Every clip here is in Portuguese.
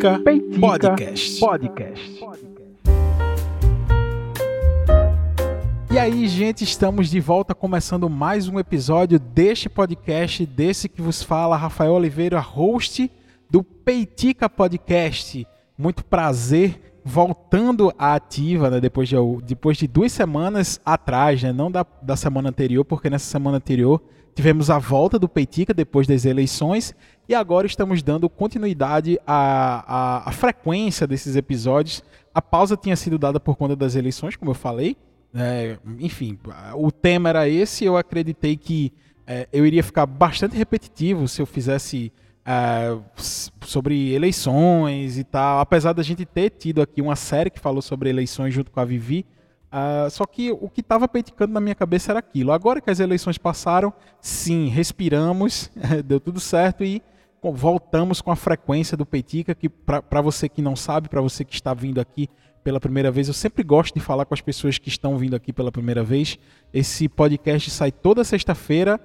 Peitica, Peitica Podcast. Podcast. E aí, gente, estamos de volta começando mais um episódio deste podcast, desse que vos fala Rafael Oliveira, host do Peitica Podcast. Muito prazer voltando à ativa, né, depois, de, depois de duas semanas atrás, né, não da, da semana anterior, porque nessa semana anterior tivemos a volta do Peitica depois das eleições e agora estamos dando continuidade à, à, à, frequência desses episódios. A pausa tinha sido dada por conta das eleições, como eu falei. É, enfim, o tema era esse. Eu acreditei que é, eu iria ficar bastante repetitivo se eu fizesse é, sobre eleições e tal. Apesar da gente ter tido aqui uma série que falou sobre eleições junto com a Vivi. Uh, só que o que estava peiticando na minha cabeça era aquilo. Agora que as eleições passaram, sim, respiramos, deu tudo certo e voltamos com a frequência do Peitica, que para você que não sabe, para você que está vindo aqui pela primeira vez, eu sempre gosto de falar com as pessoas que estão vindo aqui pela primeira vez. Esse podcast sai toda sexta-feira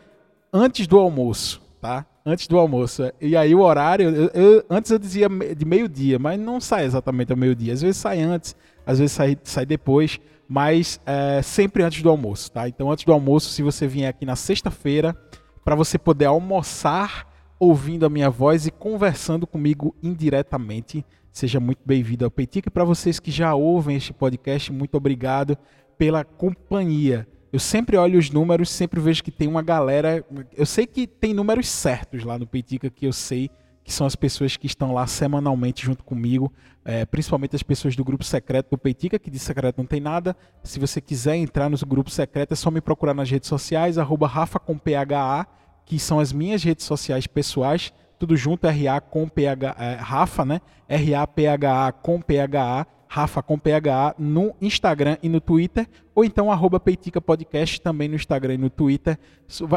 antes do almoço, tá? Antes do almoço. E aí o horário, eu, eu, antes eu dizia de meio-dia, mas não sai exatamente ao meio-dia. Às vezes sai antes, às vezes sai, sai depois, mas é, sempre antes do almoço, tá? Então antes do almoço, se você vier aqui na sexta-feira, para você poder almoçar ouvindo a minha voz e conversando comigo indiretamente. Seja muito bem-vindo ao Peitica. E para vocês que já ouvem este podcast, muito obrigado pela companhia. Eu sempre olho os números, sempre vejo que tem uma galera. Eu sei que tem números certos lá no Peitica que eu sei que são as pessoas que estão lá semanalmente junto comigo, é, principalmente as pessoas do grupo secreto do Peitica, que de secreto não tem nada. Se você quiser entrar no grupo secreto, é só me procurar nas redes sociais, arroba Rafa com PHA que são as minhas redes sociais pessoais, tudo junto, RA com PH, é, Rafa, né? R-A-P-H-A com PHA, Rafa com PHA, no Instagram e no Twitter, ou então arroba Peitica Podcast também no Instagram e no Twitter.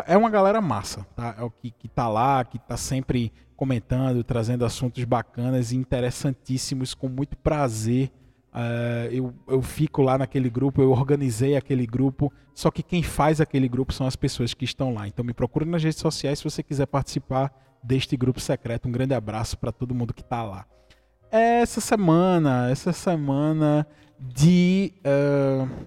É uma galera massa, tá? É o que, que tá lá, que tá sempre comentando, trazendo assuntos bacanas e interessantíssimos, com muito prazer Uh, eu, eu fico lá naquele grupo, eu organizei aquele grupo, só que quem faz aquele grupo são as pessoas que estão lá. Então me procure nas redes sociais se você quiser participar deste grupo secreto. Um grande abraço para todo mundo que está lá. Essa semana, essa semana de. Uh,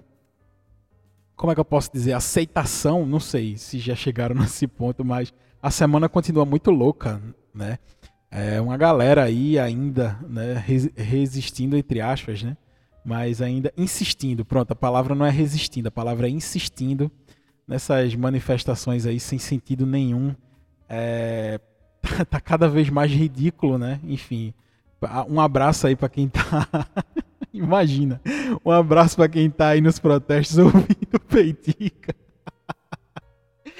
como é que eu posso dizer? Aceitação, não sei se já chegaram nesse ponto, mas a semana continua muito louca, né? É uma galera aí ainda né, resistindo, entre aspas, né? Mas ainda insistindo. Pronto, a palavra não é resistindo, a palavra é insistindo nessas manifestações aí sem sentido nenhum. É, tá cada vez mais ridículo, né? Enfim, um abraço aí para quem tá. Imagina, um abraço para quem tá aí nos protestos ouvindo Peitica.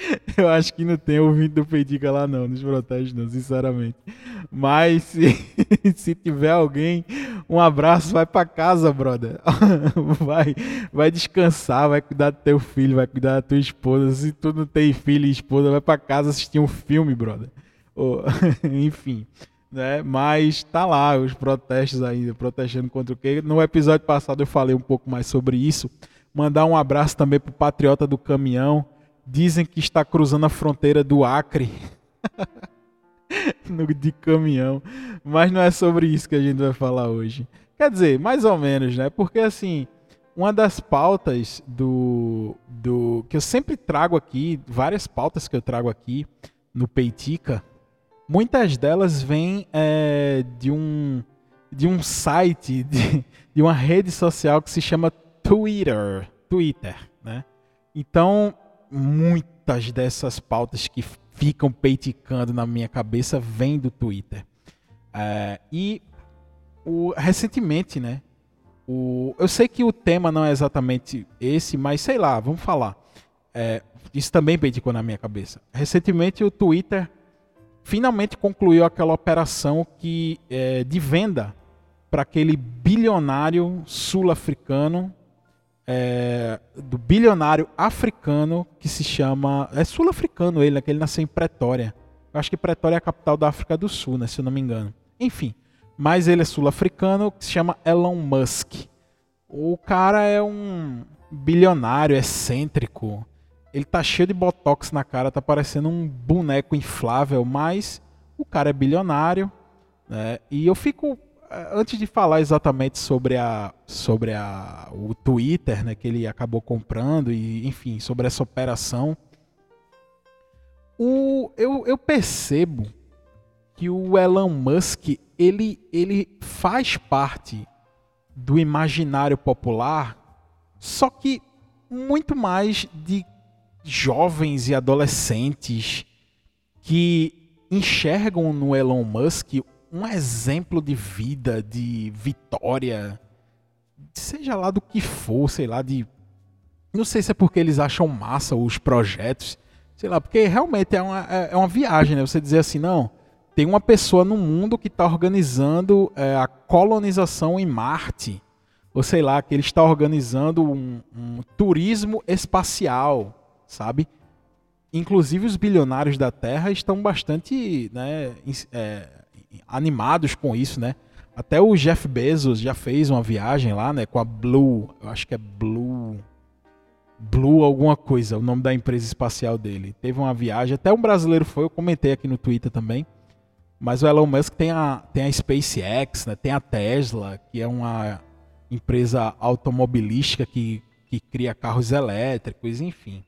Eu acho que não tem ouvinte do Peidica lá não, nos protestos não, sinceramente. Mas se, se tiver alguém, um abraço, vai para casa, brother. Vai, vai descansar, vai cuidar do teu filho, vai cuidar da tua esposa. Se tu não tem filho e esposa, vai para casa assistir um filme, brother. Ou, enfim, né? Mas tá lá os protestos ainda, protestando contra o quê? No episódio passado eu falei um pouco mais sobre isso. Mandar um abraço também pro patriota do caminhão dizem que está cruzando a fronteira do Acre de caminhão. Mas não é sobre isso que a gente vai falar hoje. Quer dizer, mais ou menos, né? Porque assim, uma das pautas do, do que eu sempre trago aqui, várias pautas que eu trago aqui no Peitica, muitas delas vêm é, de um de um site, de, de uma rede social que se chama Twitter, Twitter, né? Então muitas dessas pautas que ficam peiticando na minha cabeça vêm do Twitter. É, e o, recentemente, né? O, eu sei que o tema não é exatamente esse, mas sei lá, vamos falar. É, isso também peiticou na minha cabeça. Recentemente o Twitter finalmente concluiu aquela operação que é, de venda para aquele bilionário sul-africano é, do bilionário africano que se chama. É sul-africano ele, né? Que ele nasceu em Pretória. Eu acho que Pretória é a capital da África do Sul, né? Se eu não me engano. Enfim. Mas ele é sul-africano, que se chama Elon Musk. O cara é um bilionário excêntrico. Ele tá cheio de botox na cara, tá parecendo um boneco inflável, mas o cara é bilionário, né? E eu fico antes de falar exatamente sobre a sobre a, o Twitter, né, que ele acabou comprando e enfim sobre essa operação, o, eu, eu percebo que o Elon Musk ele ele faz parte do imaginário popular, só que muito mais de jovens e adolescentes que enxergam no Elon Musk um exemplo de vida, de vitória, seja lá do que for, sei lá, de. Não sei se é porque eles acham massa os projetos, sei lá, porque realmente é uma, é, é uma viagem, né? Você dizer assim, não, tem uma pessoa no mundo que está organizando é, a colonização em Marte, ou sei lá, que ele está organizando um, um turismo espacial, sabe? Inclusive os bilionários da Terra estão bastante né, é, animados com isso, né? Até o Jeff Bezos já fez uma viagem lá, né, com a Blue, eu acho que é Blue Blue alguma coisa, o nome da empresa espacial dele. Teve uma viagem, até um brasileiro foi, eu comentei aqui no Twitter também. Mas o Elon Musk tem a, tem a SpaceX, né, tem a Tesla, que é uma empresa automobilística que, que cria carros elétricos, enfim.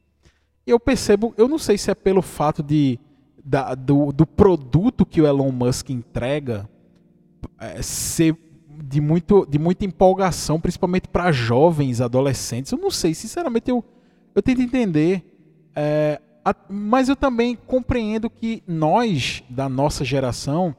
Eu percebo, eu não sei se é pelo fato de da, do, do produto que o Elon Musk entrega é, ser de, muito, de muita empolgação, principalmente para jovens, adolescentes. Eu não sei, sinceramente, eu, eu tento entender. É, a, mas eu também compreendo que nós, da nossa geração,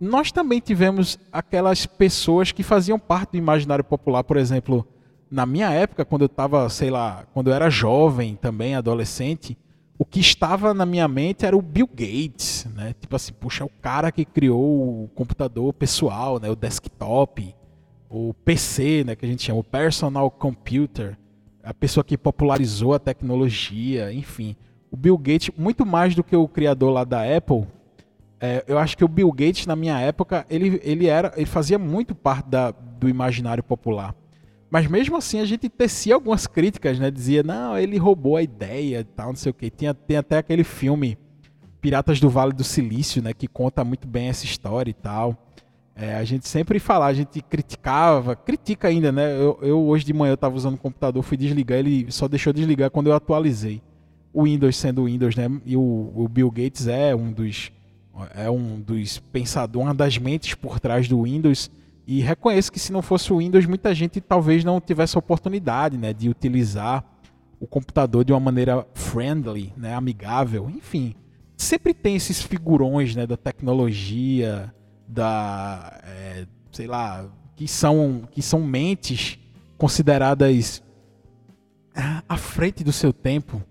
nós também tivemos aquelas pessoas que faziam parte do imaginário popular, por exemplo, na minha época, quando eu estava, sei lá, quando eu era jovem também, adolescente, o que estava na minha mente era o Bill Gates, né? Tipo assim, puxa, é o cara que criou o computador pessoal, né? O desktop, o PC, né? Que a gente chama o personal computer, a pessoa que popularizou a tecnologia, enfim. O Bill Gates, muito mais do que o criador lá da Apple, é, eu acho que o Bill Gates na minha época ele, ele era, ele fazia muito parte da, do imaginário popular. Mas mesmo assim a gente tecia algumas críticas, né? Dizia, não, ele roubou a ideia e tal, não sei o quê. Tinha, tem até aquele filme Piratas do Vale do Silício, né? Que conta muito bem essa história e tal. É, a gente sempre falava, a gente criticava, critica ainda, né? Eu, eu hoje de manhã eu estava usando o computador, fui desligar, ele só deixou desligar quando eu atualizei. O Windows sendo o Windows, né? E o, o Bill Gates é um dos é um dos pensadores, uma das mentes por trás do Windows e reconheço que se não fosse o Windows, muita gente talvez não tivesse a oportunidade né, de utilizar o computador de uma maneira friendly, né, amigável, enfim. Sempre tem esses figurões né, da tecnologia, da. É, sei lá, que são, que são mentes consideradas à frente do seu tempo.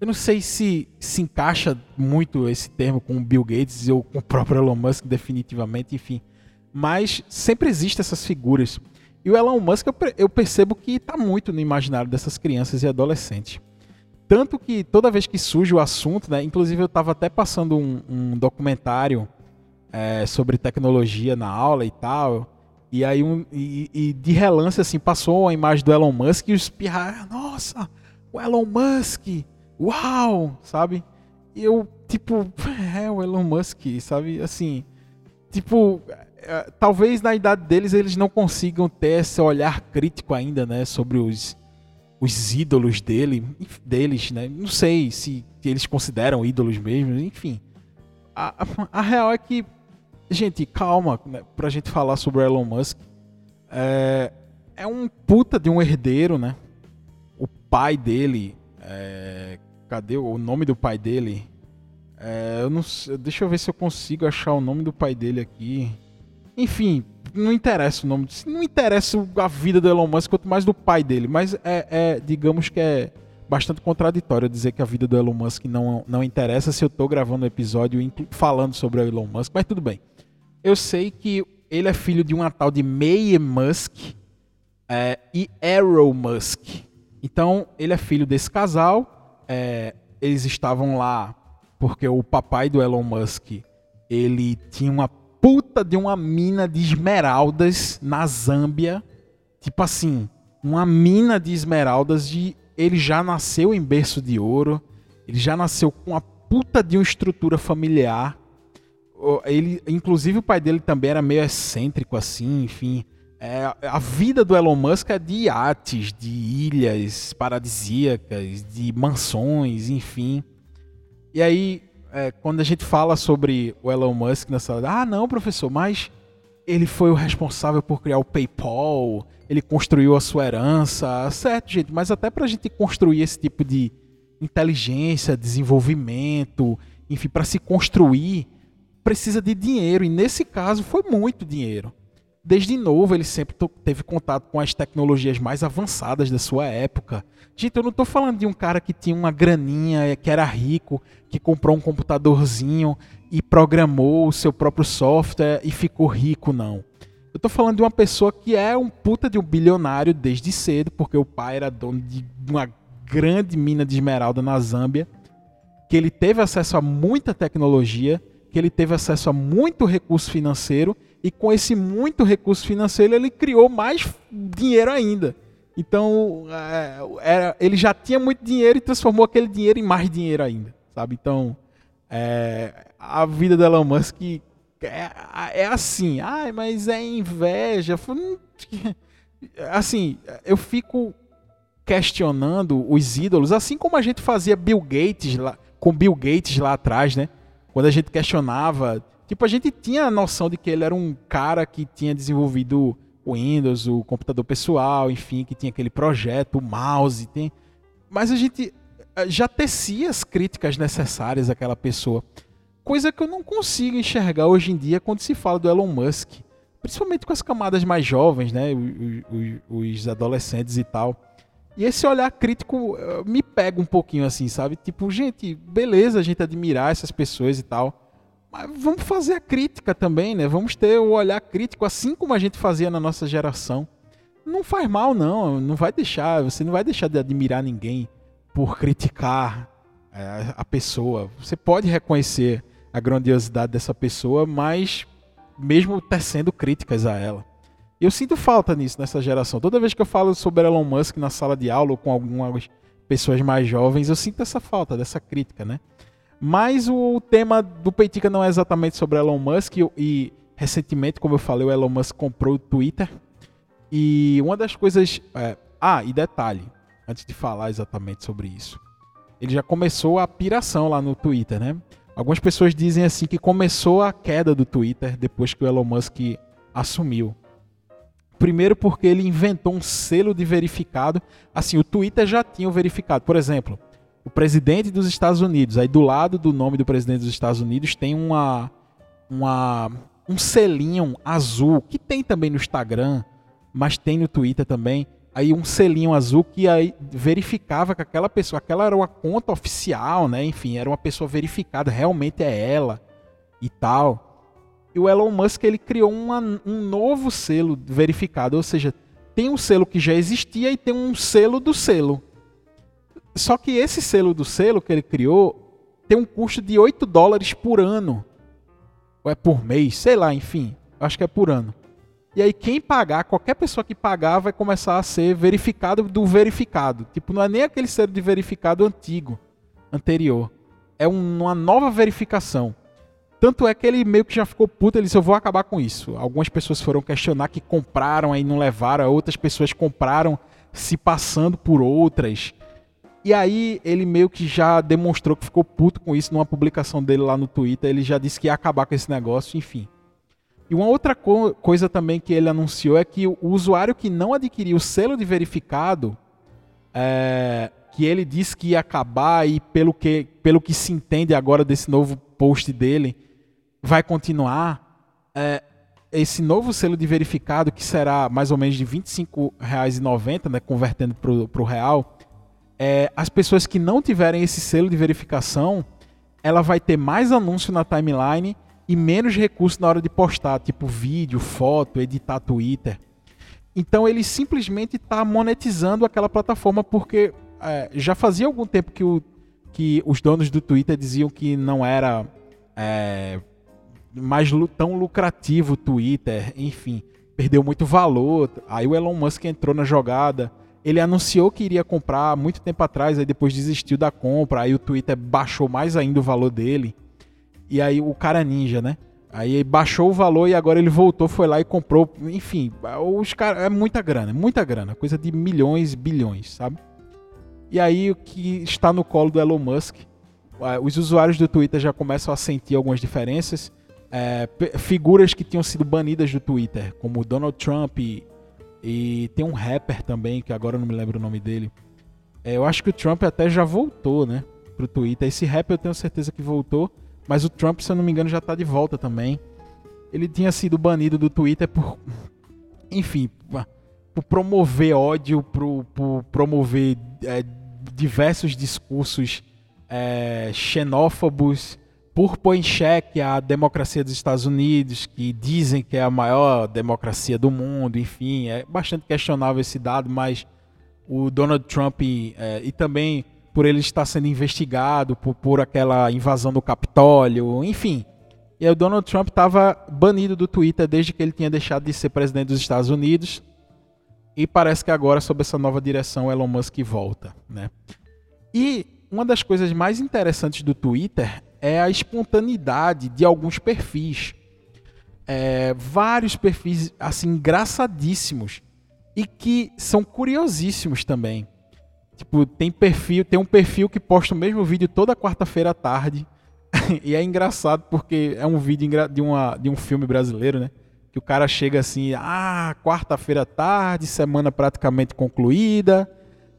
Eu não sei se se encaixa muito esse termo com o Bill Gates ou com o próprio Elon Musk, definitivamente, enfim mas sempre existem essas figuras. E o Elon Musk eu percebo que está muito no imaginário dessas crianças e adolescentes. Tanto que toda vez que surge o assunto, né, inclusive eu estava até passando um, um documentário é, sobre tecnologia na aula e tal, e aí um, e, e, de relance assim passou a imagem do Elon Musk e os pirra, nossa, o Elon Musk, uau, sabe? E eu tipo, é o Elon Musk, sabe? Assim, tipo, é, talvez na idade deles eles não consigam ter esse olhar crítico ainda, né, sobre os, os ídolos dele, deles, né? Não sei se, eles consideram ídolos mesmo, enfim. A, a, a, real é que, gente, calma, né, pra gente falar sobre o Elon Musk. É, é um puta de um herdeiro, né? O pai dele, é, cadê o nome do pai dele? É, eu não, deixa eu ver se eu consigo achar o nome do pai dele aqui. Enfim, não interessa o nome. Não interessa a vida do Elon Musk, quanto mais do pai dele. Mas é, é digamos que é bastante contraditório dizer que a vida do Elon Musk não, não interessa se eu estou gravando um episódio falando sobre o Elon Musk, mas tudo bem. Eu sei que ele é filho de uma tal de May Musk é, e Arrow Musk. Então, ele é filho desse casal. É, eles estavam lá porque o papai do Elon Musk ele tinha uma puta de uma mina de esmeraldas na Zâmbia. Tipo assim, uma mina de esmeraldas de ele já nasceu em berço de ouro, ele já nasceu com a puta de uma estrutura familiar. ele, inclusive o pai dele também era meio excêntrico assim, enfim. É, a vida do Elon Musk é de iates, de ilhas paradisíacas, de mansões, enfim. E aí, é, quando a gente fala sobre o Elon Musk nessa. Ah, não, professor, mas ele foi o responsável por criar o PayPal, ele construiu a sua herança. Certo, gente, mas até para a gente construir esse tipo de inteligência, desenvolvimento, enfim, para se construir, precisa de dinheiro. E nesse caso foi muito dinheiro desde novo ele sempre teve contato com as tecnologias mais avançadas da sua época. Gente, eu não estou falando de um cara que tinha uma graninha, que era rico, que comprou um computadorzinho e programou o seu próprio software e ficou rico, não. Eu estou falando de uma pessoa que é um puta de um bilionário desde cedo, porque o pai era dono de uma grande mina de esmeralda na Zâmbia, que ele teve acesso a muita tecnologia, que ele teve acesso a muito recurso financeiro e com esse muito recurso financeiro ele criou mais dinheiro ainda. Então, é, era, ele já tinha muito dinheiro e transformou aquele dinheiro em mais dinheiro ainda, sabe? Então, é, a vida do Elon Musk é, é assim. Ai, mas é inveja. Assim, eu fico questionando os ídolos, assim como a gente fazia Bill Gates lá, com Bill Gates lá atrás, né? Quando a gente questionava Tipo, a gente tinha a noção de que ele era um cara que tinha desenvolvido o Windows, o computador pessoal, enfim, que tinha aquele projeto, o mouse, tem... mas a gente eh, já tecia as críticas necessárias àquela pessoa. Coisa que eu não consigo enxergar hoje em dia quando se fala do Elon Musk. Principalmente com as camadas mais jovens, né? Os, os, adolescentes e tal. E esse olhar crítico eh, me pega um pouquinho assim, sabe? Tipo, gente, beleza a gente admirar essas pessoas e tal. Vamos fazer a crítica também, né? Vamos ter o olhar crítico, assim como a gente fazia na nossa geração. Não faz mal, não. Não vai deixar, você não vai deixar de admirar ninguém por criticar é, a pessoa. Você pode reconhecer a grandiosidade dessa pessoa, mas mesmo tecendo críticas a ela. Eu sinto falta nisso nessa geração. Toda vez que eu falo sobre Elon Musk na sala de aula ou com algumas pessoas mais jovens, eu sinto essa falta dessa crítica, né? Mas o tema do Peitica não é exatamente sobre Elon Musk e recentemente, como eu falei, o Elon Musk comprou o Twitter. E uma das coisas. É... ah, e detalhe, antes de falar exatamente sobre isso. Ele já começou a piração lá no Twitter, né? Algumas pessoas dizem assim que começou a queda do Twitter depois que o Elon Musk assumiu. Primeiro porque ele inventou um selo de verificado. Assim, o Twitter já tinha o verificado. Por exemplo, o presidente dos Estados Unidos. Aí do lado do nome do presidente dos Estados Unidos tem uma, uma um selinho azul que tem também no Instagram, mas tem no Twitter também. Aí um selinho azul que aí verificava que aquela pessoa, aquela era uma conta oficial, né? Enfim, era uma pessoa verificada, realmente é ela e tal. E o Elon Musk ele criou uma, um novo selo verificado, ou seja, tem um selo que já existia e tem um selo do selo. Só que esse selo do selo que ele criou tem um custo de 8 dólares por ano. Ou é por mês, sei lá, enfim. Acho que é por ano. E aí quem pagar, qualquer pessoa que pagar vai começar a ser verificado do verificado. Tipo, não é nem aquele selo de verificado antigo, anterior. É uma nova verificação. Tanto é que ele meio que já ficou puto, ele disse, eu vou acabar com isso. Algumas pessoas foram questionar que compraram aí não levaram, outras pessoas compraram se passando por outras. E aí ele meio que já demonstrou que ficou puto com isso numa publicação dele lá no Twitter. Ele já disse que ia acabar com esse negócio, enfim. E uma outra co coisa também que ele anunciou é que o usuário que não adquiriu o selo de verificado, é, que ele disse que ia acabar e pelo que, pelo que se entende agora desse novo post dele, vai continuar. É, esse novo selo de verificado, que será mais ou menos de R$ 25,90, né, convertendo para o real, é, as pessoas que não tiverem esse selo de verificação, ela vai ter mais anúncio na timeline e menos recurso na hora de postar, tipo vídeo, foto, editar Twitter. Então ele simplesmente está monetizando aquela plataforma porque é, já fazia algum tempo que, o, que os donos do Twitter diziam que não era é, mais tão lucrativo o Twitter, enfim, perdeu muito valor. Aí o Elon Musk entrou na jogada ele anunciou que iria comprar muito tempo atrás, aí depois desistiu da compra, aí o Twitter baixou mais ainda o valor dele. E aí o cara ninja, né? Aí baixou o valor e agora ele voltou, foi lá e comprou. Enfim, os caras. É muita grana, muita grana. Coisa de milhões, bilhões, sabe? E aí o que está no colo do Elon Musk. Os usuários do Twitter já começam a sentir algumas diferenças. É, figuras que tinham sido banidas do Twitter, como Donald Trump e, tem um rapper também, que agora eu não me lembro o nome dele. É, eu acho que o Trump até já voltou, né? Pro Twitter. Esse rapper eu tenho certeza que voltou. Mas o Trump, se eu não me engano, já está de volta também. Ele tinha sido banido do Twitter por. Enfim, por promover ódio, por, por promover é, diversos discursos é, xenófobos, por pôr em xeque a democracia dos Estados Unidos, que dizem que é a maior democracia do mundo, enfim, é bastante questionável esse dado, mas o Donald Trump é, e também por ele estar sendo investigado por, por aquela invasão do Capitólio, enfim. E aí o Donald Trump estava banido do Twitter desde que ele tinha deixado de ser presidente dos Estados Unidos. E parece que agora, sob essa nova direção, Elon Musk volta. Né? E uma das coisas mais interessantes do Twitter é a espontaneidade de alguns perfis. É, vários perfis assim engraçadíssimos e que são curiosíssimos também. Tipo, tem perfil, tem um perfil que posta o mesmo vídeo toda quarta-feira à tarde. e é engraçado porque é um vídeo de, uma, de um filme brasileiro, né? Que o cara chega assim, ah, quarta-feira à tarde, semana praticamente concluída,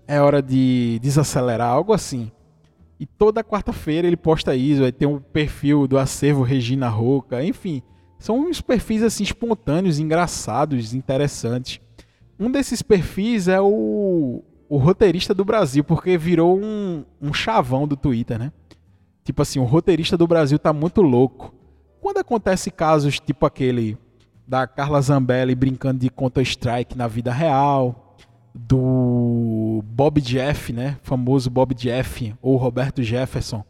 é hora de desacelerar, algo assim. E toda quarta-feira ele posta isso, aí tem um perfil do acervo Regina Roca, enfim. São uns perfis assim espontâneos, engraçados, interessantes. Um desses perfis é o o roteirista do Brasil, porque virou um, um chavão do Twitter, né? Tipo assim, o roteirista do Brasil tá muito louco. Quando acontece casos tipo aquele da Carla Zambelli brincando de Counter-Strike na vida real, do Bob Jeff, né? Famoso Bob Jeff, ou Roberto Jefferson,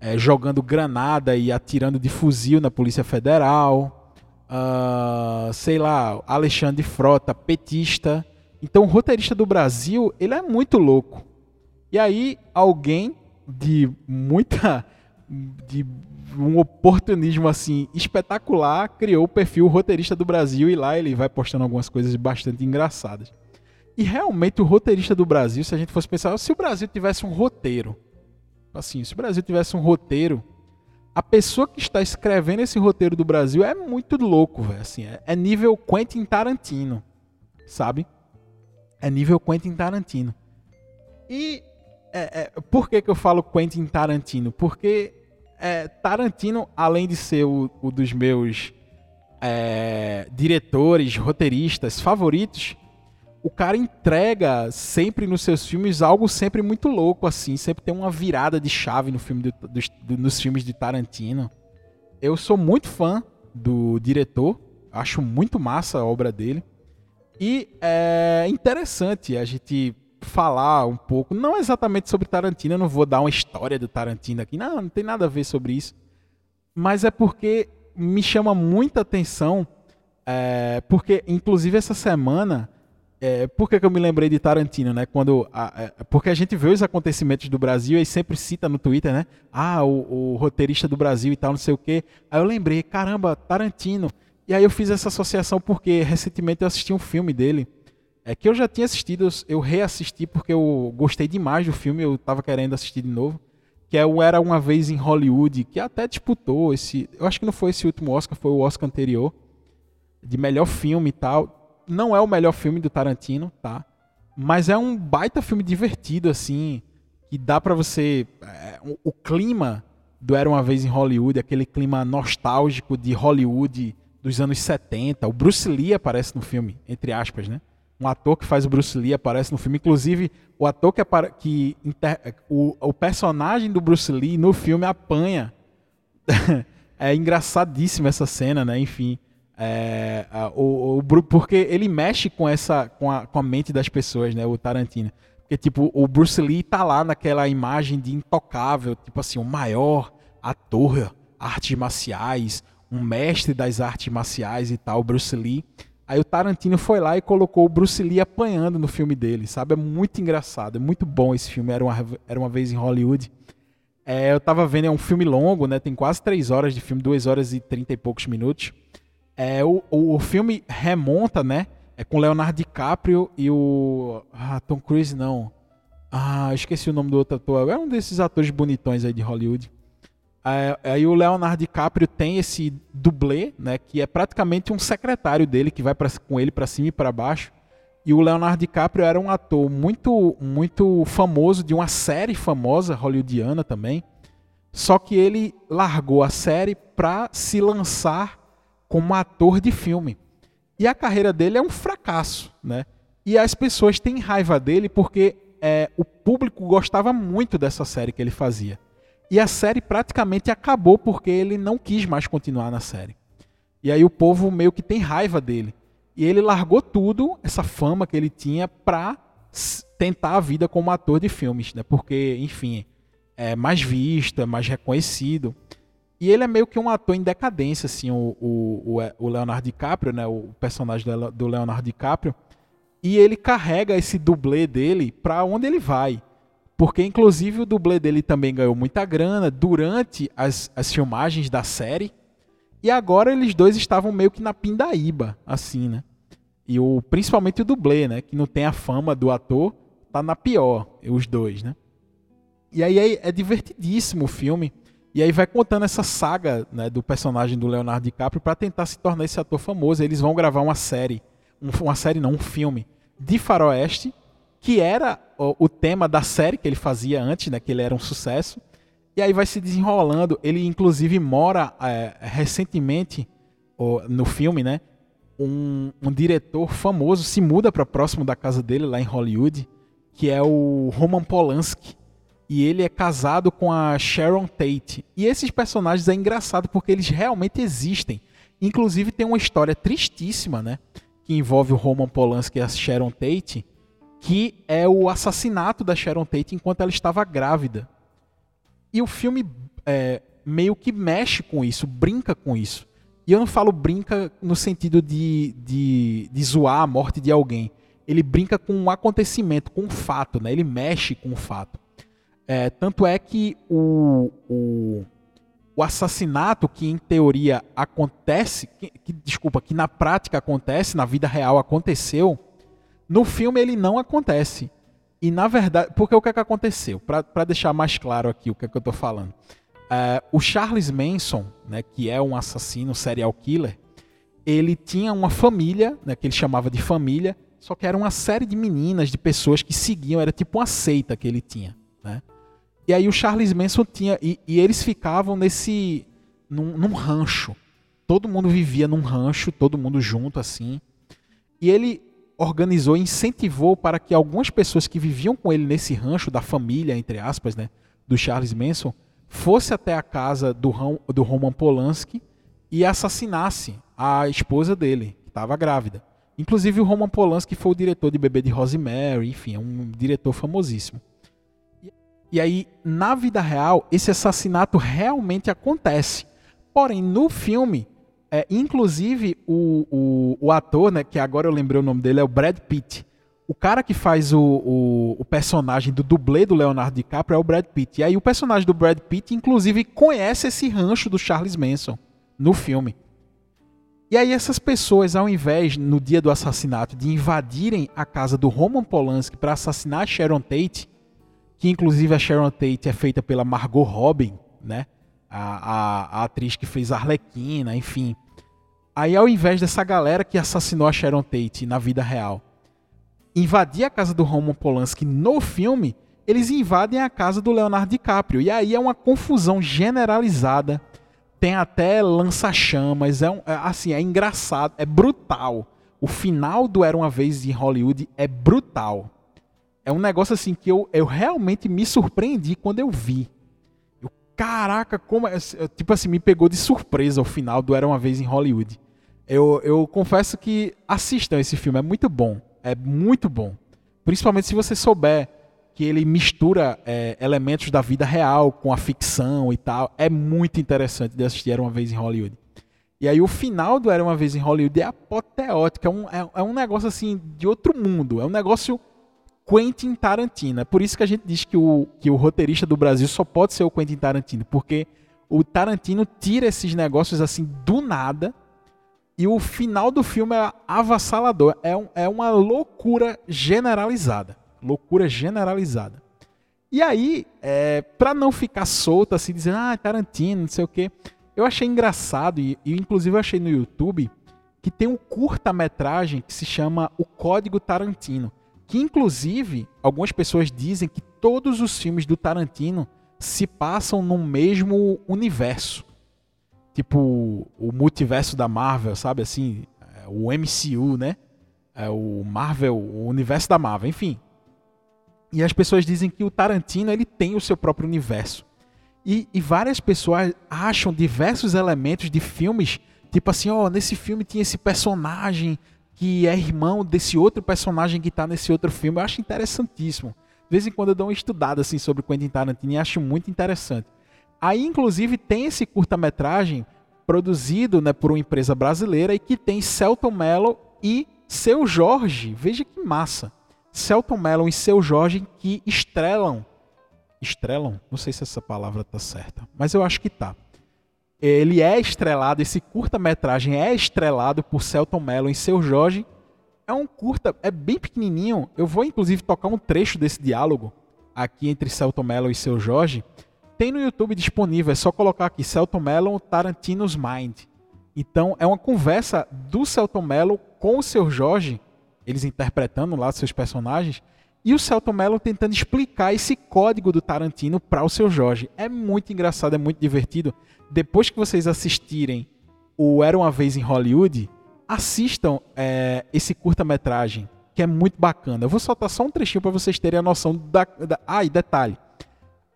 é, jogando granada e atirando de fuzil na Polícia Federal. Uh, sei lá, Alexandre Frota, petista, então o roteirista do Brasil, ele é muito louco. E aí alguém de muita de um oportunismo assim espetacular criou o perfil roteirista do Brasil e lá ele vai postando algumas coisas bastante engraçadas. E realmente o roteirista do Brasil, se a gente fosse pensar, se o Brasil tivesse um roteiro, assim, se o Brasil tivesse um roteiro, a pessoa que está escrevendo esse roteiro do Brasil é muito louco, velho, assim, é, é nível Quentin Tarantino, sabe? É nível Quentin Tarantino. E é, é, por que, que eu falo Quentin Tarantino? Porque é, Tarantino, além de ser o, o dos meus é, diretores, roteiristas favoritos, o cara entrega sempre nos seus filmes algo sempre muito louco, assim. Sempre tem uma virada de chave no filme do, do, nos filmes de Tarantino. Eu sou muito fã do diretor, acho muito massa a obra dele. E é interessante a gente falar um pouco, não exatamente sobre Tarantino, eu não vou dar uma história do Tarantino aqui, não, não tem nada a ver sobre isso. Mas é porque me chama muita atenção, é, porque inclusive essa semana, é, por que, que, eu me lembrei de Tarantino, né? Quando a, é, porque a gente vê os acontecimentos do Brasil e sempre cita no Twitter, né? Ah, o, o roteirista do Brasil e tal, não sei o quê. Aí eu lembrei, caramba, Tarantino. E aí eu fiz essa associação porque recentemente eu assisti um filme dele, é que eu já tinha assistido, eu reassisti porque eu gostei demais do filme, eu estava querendo assistir de novo, que é o Era Uma Vez em Hollywood, que até disputou esse, eu acho que não foi esse último Oscar, foi o Oscar anterior, de melhor filme e tal. Não é o melhor filme do Tarantino, tá? Mas é um baita filme divertido, assim, que dá para você... É, o, clima do Era Uma Vez em Hollywood, aquele clima nostálgico de Hollywood dos anos 70. O Bruce Lee aparece no filme, entre aspas, né? Um ator que faz o Bruce Lee aparece no filme. Inclusive, o ator que, que inter... o, o personagem do Bruce Lee no filme apanha. é engraçadíssima essa cena, né? Enfim. É, o, o, porque ele mexe com essa com a, com a mente das pessoas, né? O Tarantino. Porque, tipo, o Bruce Lee tá lá naquela imagem de intocável, tipo assim, o maior ator, artes marciais, um mestre das artes marciais e tal, Bruce Lee. Aí o Tarantino foi lá e colocou o Bruce Lee apanhando no filme dele, sabe? É muito engraçado, é muito bom esse filme, Era uma, era uma vez em Hollywood. É, eu tava vendo, é um filme longo, né? Tem quase três horas de filme, duas horas e trinta e poucos minutos. É, o, o, filme remonta, né? É com Leonardo DiCaprio e o. Ah, Tom Cruise não. Ah, esqueci o nome do outro ator. É um desses atores bonitões aí de Hollywood. É, aí o Leonardo DiCaprio tem esse dublê, né, que é praticamente um secretário dele que vai pra, com ele para cima e para baixo. E o Leonardo DiCaprio era um ator muito muito famoso de uma série famosa hollywoodiana também. Só que ele largou a série para se lançar como ator de filme. E a carreira dele é um fracasso, né? E as pessoas têm raiva dele porque é, o público gostava muito dessa série que ele fazia. E a série praticamente acabou porque ele não quis mais continuar na série. E aí o povo meio que tem raiva dele. E ele largou tudo, essa fama que ele tinha, para tentar a vida como ator de filmes, né? Porque, enfim, é mais visto, é mais reconhecido. E ele é meio que um ator em decadência, assim, o, o, o Leonardo DiCaprio, né? O personagem do Leonardo DiCaprio. E ele carrega esse dublê dele para onde ele vai. Porque, inclusive, o dublê dele também ganhou muita grana durante as, as filmagens da série. E agora eles dois estavam meio que na pindaíba, assim, né? E o, principalmente o dublê, né? Que não tem a fama do ator, tá na pior, os dois, né? E aí é, é divertidíssimo o filme. E aí vai contando essa saga né, do personagem do Leonardo DiCaprio para tentar se tornar esse ator famoso. Eles vão gravar uma série, uma série não, um filme de faroeste que era o, tema da série que ele fazia antes, né, que ele era um sucesso. E aí vai se desenrolando. Ele, inclusive, mora é, recentemente no filme, né? Um, um, diretor famoso se muda para próximo da casa dele, lá em Hollywood, que é o Roman Polanski. E ele é casado com a Sharon Tate. E esses personagens é engraçado porque eles realmente existem. Inclusive tem uma história tristíssima, né? Que envolve o Roman Polanski e a Sharon Tate que é o assassinato da Sharon Tate enquanto ela estava grávida. E o filme é, meio que mexe com isso, brinca com isso. E eu não falo brinca no sentido de, de, de zoar a morte de alguém. Ele brinca com um acontecimento, com um fato, né? ele mexe com o um fato. É, tanto é que o, o, o, assassinato que em teoria acontece, que, que, desculpa, que na prática acontece, na vida real aconteceu, no filme ele não acontece. E na verdade, porque o que é que aconteceu? Para deixar mais claro aqui o que é que eu estou falando. Uh, o Charles Manson, né, que é um assassino serial killer, ele tinha uma família, né, que ele chamava de família, só que era uma série de meninas, de pessoas que seguiam, era tipo uma seita que ele tinha. Né? E aí o Charles Manson tinha. E, e eles ficavam nesse. Num, num, rancho. Todo mundo vivia num rancho, todo mundo junto assim. E ele organizou incentivou para que algumas pessoas que viviam com ele nesse rancho da família, entre aspas, né, do Charles Manson, fosse até a casa do, do Roman Polanski e assassinasse a esposa dele, que estava grávida. Inclusive o Roman Polanski foi o diretor de Bebê de Rosemary, enfim, é um diretor famosíssimo. E aí, na vida real, esse assassinato realmente acontece. Porém, no filme, é, inclusive, o, o, o, ator, né, que agora eu lembrei o nome dele, é o Brad Pitt. O cara que faz o, o, o, personagem do dublê do Leonardo DiCaprio é o Brad Pitt. E aí o personagem do Brad Pitt, inclusive, conhece esse rancho do Charles Manson no filme. E aí essas pessoas, ao invés, no dia do assassinato, de invadirem a casa do Roman Polanski para assassinar Sharon Tate, que inclusive a Sharon Tate é feita pela Margot Robin, né? a, a, a atriz que fez Arlequina, enfim. Aí, ao invés dessa galera que assassinou a Sharon Tate na vida real invadir a casa do Roman Polanski no filme, eles invadem a casa do Leonardo DiCaprio. E aí é uma confusão generalizada. Tem até lança-chamas. É, um, é assim, é engraçado, é brutal. O final do Era uma Vez em Hollywood é brutal. É um negócio assim que eu, eu realmente me surpreendi quando eu vi caraca, como é, tipo assim, me pegou de surpresa o final do Era uma vez em Hollywood. Eu, eu confesso que assistam esse filme, é muito bom, é muito bom. Principalmente se você souber que ele mistura é, elementos da vida real com a ficção e tal, é muito interessante de assistir Era uma vez em Hollywood. E aí o final do Era uma vez em Hollywood é apoteótico, é um, é, é um negócio assim de outro mundo, é um negócio Quentin Tarantino. É por isso que a gente diz que o, que o roteirista do Brasil só pode ser o Quentin Tarantino, porque o Tarantino tira esses negócios assim do nada e o final do filme é avassalador. É, um, é uma loucura generalizada. Loucura generalizada. E aí, é, para não ficar solto assim, dizendo, ah, Tarantino, não sei o quê, eu achei engraçado, e, e inclusive eu achei no YouTube, que tem um curta-metragem que se chama O Código Tarantino. Que inclusive, algumas pessoas dizem que todos os filmes do Tarantino se passam no mesmo universo tipo o multiverso da Marvel, sabe assim, é, o MCU, né? É o Marvel, o universo da Marvel, enfim. E as pessoas dizem que o Tarantino ele tem o seu próprio universo. E, e várias pessoas acham diversos elementos de filmes, tipo assim, ó, oh, nesse filme tinha esse personagem que é irmão desse outro personagem que está nesse outro filme. Eu acho interessantíssimo. De vez em quando eu dou uma estudada assim sobre Quentin Tarantino e acho muito interessante. Aí, inclusive, tem esse curta-metragem produzido né, por uma empresa brasileira e que tem Celton Mello e Seu Jorge. Veja que massa. Celton Mello e Seu Jorge que estrelam. Estrelam? Não sei se essa palavra tá certa, mas eu acho que tá. Ele é estrelado, esse curta-metragem é estrelado por Celton Mello e Seu Jorge. É um curta, é bem pequenininho. Eu vou inclusive tocar um trecho desse diálogo aqui entre Celton Mello e Seu Jorge tem no YouTube disponível, é só colocar aqui Celton Mello Tarantino's Mind. Então é uma conversa do Celton Mello com o seu Jorge, eles interpretando lá seus personagens, e o Celton Mello tentando explicar esse código do Tarantino para o seu Jorge. É muito engraçado, é muito divertido. Depois que vocês assistirem o Era uma Vez em Hollywood, assistam é, esse curta-metragem, que é muito bacana. Eu vou soltar só um trechinho para vocês terem a noção da, da. Ah, e detalhe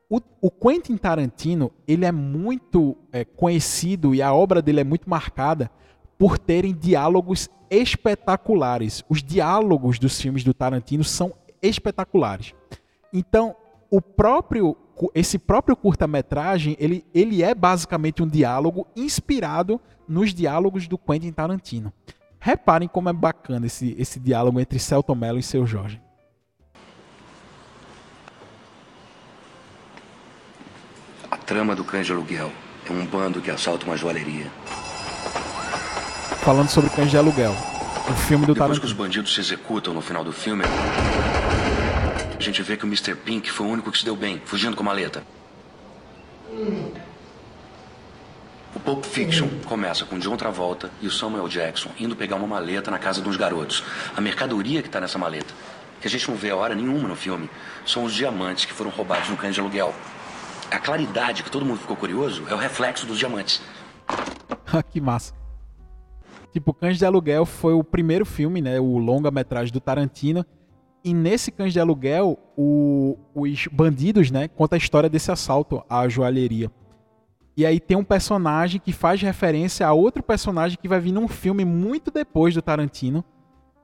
o, o, Quentin Tarantino ele é muito é, conhecido e a obra dele é muito marcada por terem diálogos espetaculares. Os diálogos dos filmes do Tarantino são espetaculares. Então, o próprio esse próprio curta-metragem, ele, ele é basicamente um diálogo inspirado nos diálogos do Quentin Tarantino. Reparem como é bacana esse, esse diálogo entre Celton Mello e seu Jorge. trama do cães de aluguel. É um bando que assalta uma joalheria. Falando sobre cães de aluguel. O filme do Depois Tarantino. que os bandidos se executam no final do filme, a gente vê que o Mr. Pink foi o único que se deu bem, fugindo com a maleta. O Pulp Fiction começa com John Travolta e o Samuel Jackson indo pegar uma maleta na casa de uns garotos. A mercadoria que está nessa maleta, que a gente não vê a hora nenhuma no filme, são os diamantes que foram roubados no cães de aluguel a claridade que todo mundo ficou curioso é o reflexo dos diamantes. que massa. Tipo, Cães de Aluguel foi o primeiro filme, né, o longa-metragem do Tarantino. E nesse Cães de Aluguel, o, os bandidos, né, conta a história desse assalto à joalheria. E aí tem um personagem que faz referência a outro personagem que vai vir num filme muito depois do Tarantino,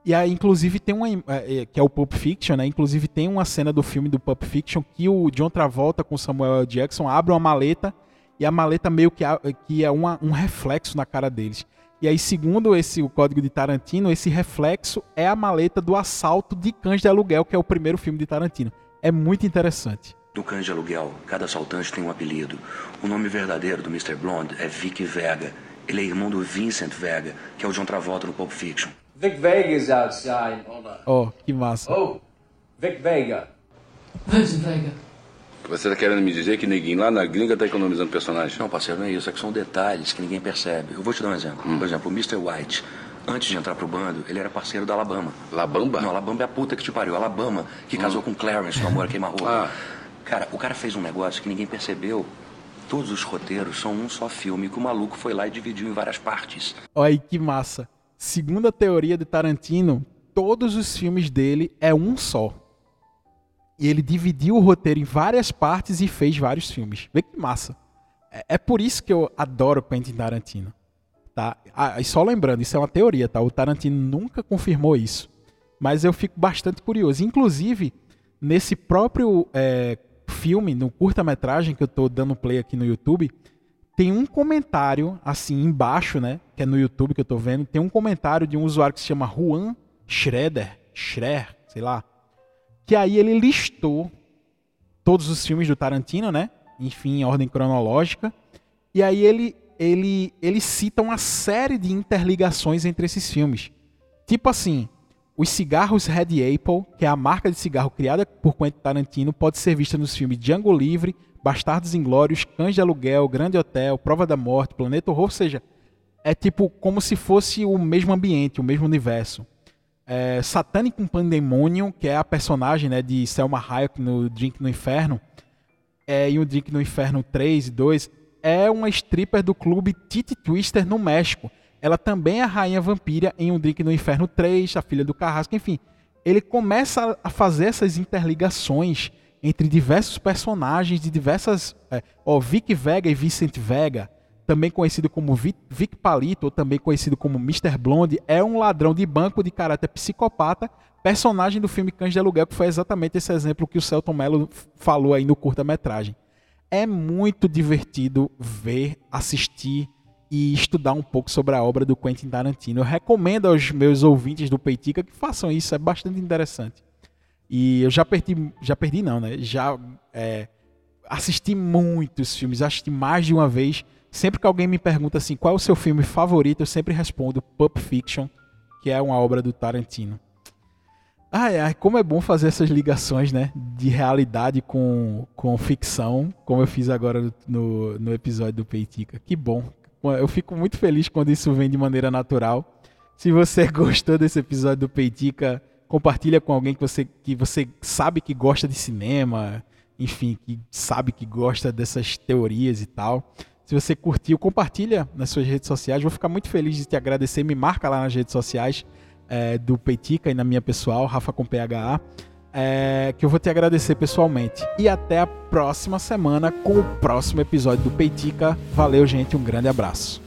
e aí, inclusive, tem uma. É, é, que é o Pulp Fiction, né? Inclusive, tem uma cena do filme do Pulp Fiction que o John Travolta com Samuel L. Jackson abre uma maleta e a maleta meio que, que é uma, um reflexo na cara deles. E aí, segundo esse o código de Tarantino, esse reflexo é a maleta do assalto de Cães de Aluguel, que é o primeiro filme de Tarantino. É muito interessante. Do Cães de Aluguel, cada assaltante tem um apelido. O nome verdadeiro do Mr. Blonde é Vic Vega. Ele é irmão do Vincent Vega, que é o John Travolta no Pulp Fiction. Vic Vega's outside. Hold on. Oh, que massa. Oh, Vic Vega. Vincent Vega. Você tá querendo me dizer que ninguém lá na gringa tá economizando personagem? Não, parceiro, não é isso. É que são detalhes que ninguém percebe. Eu vou te dar um exemplo. Hum. Por exemplo, o Mr. White. Antes de entrar pro bando, ele era parceiro da Alabama. Alabama? Não, Alabama é a puta que te pariu. Alabama, que hum. casou com Clarence no Amor Queima-Roupa. Ah. Cara, o cara fez um negócio que ninguém percebeu. Todos os roteiros são um só filme que o maluco foi lá e dividiu em várias partes. Olha aí, que massa. Segundo a teoria de Tarantino, todos os filmes dele é um só. E ele dividiu o roteiro em várias partes e fez vários filmes. Vê que massa. É, é por isso que eu adoro Quentin Tarantino. Tá? Ah, e só lembrando, isso é uma teoria, tá? O Tarantino nunca confirmou isso. Mas eu fico bastante curioso. Inclusive, nesse próprio é, filme, no curta-metragem que eu estou dando play aqui no YouTube, tem um comentário, assim, embaixo, né? Que é no YouTube que eu tô vendo. Tem um comentário de um usuário que se chama Juan Schroeder, Schrer, sei lá. Que aí ele listou todos os filmes do Tarantino, né? Enfim, em ordem cronológica. E aí ele, ele, ele cita uma série de interligações entre esses filmes. Tipo assim, os cigarros Red Apple, que é a marca de cigarro criada por Quentin Tarantino, pode ser vista nos filmes Django Livre, Bastardos Inglórios, Cães de Aluguel, Grande Hotel, Prova da Morte, Planeta Horror, ou seja, é tipo como se fosse o mesmo ambiente, o mesmo universo. É, Pandemonium, que é a personagem né, de Selma Hayek no Drink no Inferno, é, e o Drink no Inferno 3 e 2, é uma stripper do clube Titi Twister no México. Ela também é a rainha vampira em Um Drink no Inferno 3, a filha do Carrasco, enfim. Ele começa a fazer essas interligações entre diversos personagens de diversas. É, ó, Vic Vega e Vicente Vega, também conhecido como Vic, Palito, ou também conhecido como Mr. Blonde, é um ladrão de banco de caráter psicopata, personagem do filme Cães de Aluguel, que foi exatamente esse exemplo que o Celton Mello falou aí no curta-metragem. É muito divertido ver, assistir e estudar um pouco sobre a obra do Quentin Tarantino. Eu recomendo aos meus ouvintes do Peitica que façam isso, é bastante interessante. E eu já perdi, já perdi não, né? Já é, assisti muitos filmes, assisti mais de uma vez Sempre que alguém me pergunta assim, qual é o seu filme favorito, eu sempre respondo Pulp Fiction, que é uma obra do Tarantino. Ai, ai, como é bom fazer essas ligações, né? De realidade com, com ficção, como eu fiz agora no, no episódio do Peitica. Que bom. Eu fico muito feliz quando isso vem de maneira natural. Se você gostou desse episódio do Peitica, compartilha com alguém que você, que você sabe que gosta de cinema, enfim, que sabe que gosta dessas teorias e tal. Se você curtiu, compartilha nas suas redes sociais. Vou ficar muito feliz de te agradecer. Me marca lá nas redes sociais é, do Peitica e na minha pessoal, Rafa com PHA. É, que eu vou te agradecer pessoalmente. E até a próxima semana com o próximo episódio do Peitica. Valeu, gente. Um grande abraço.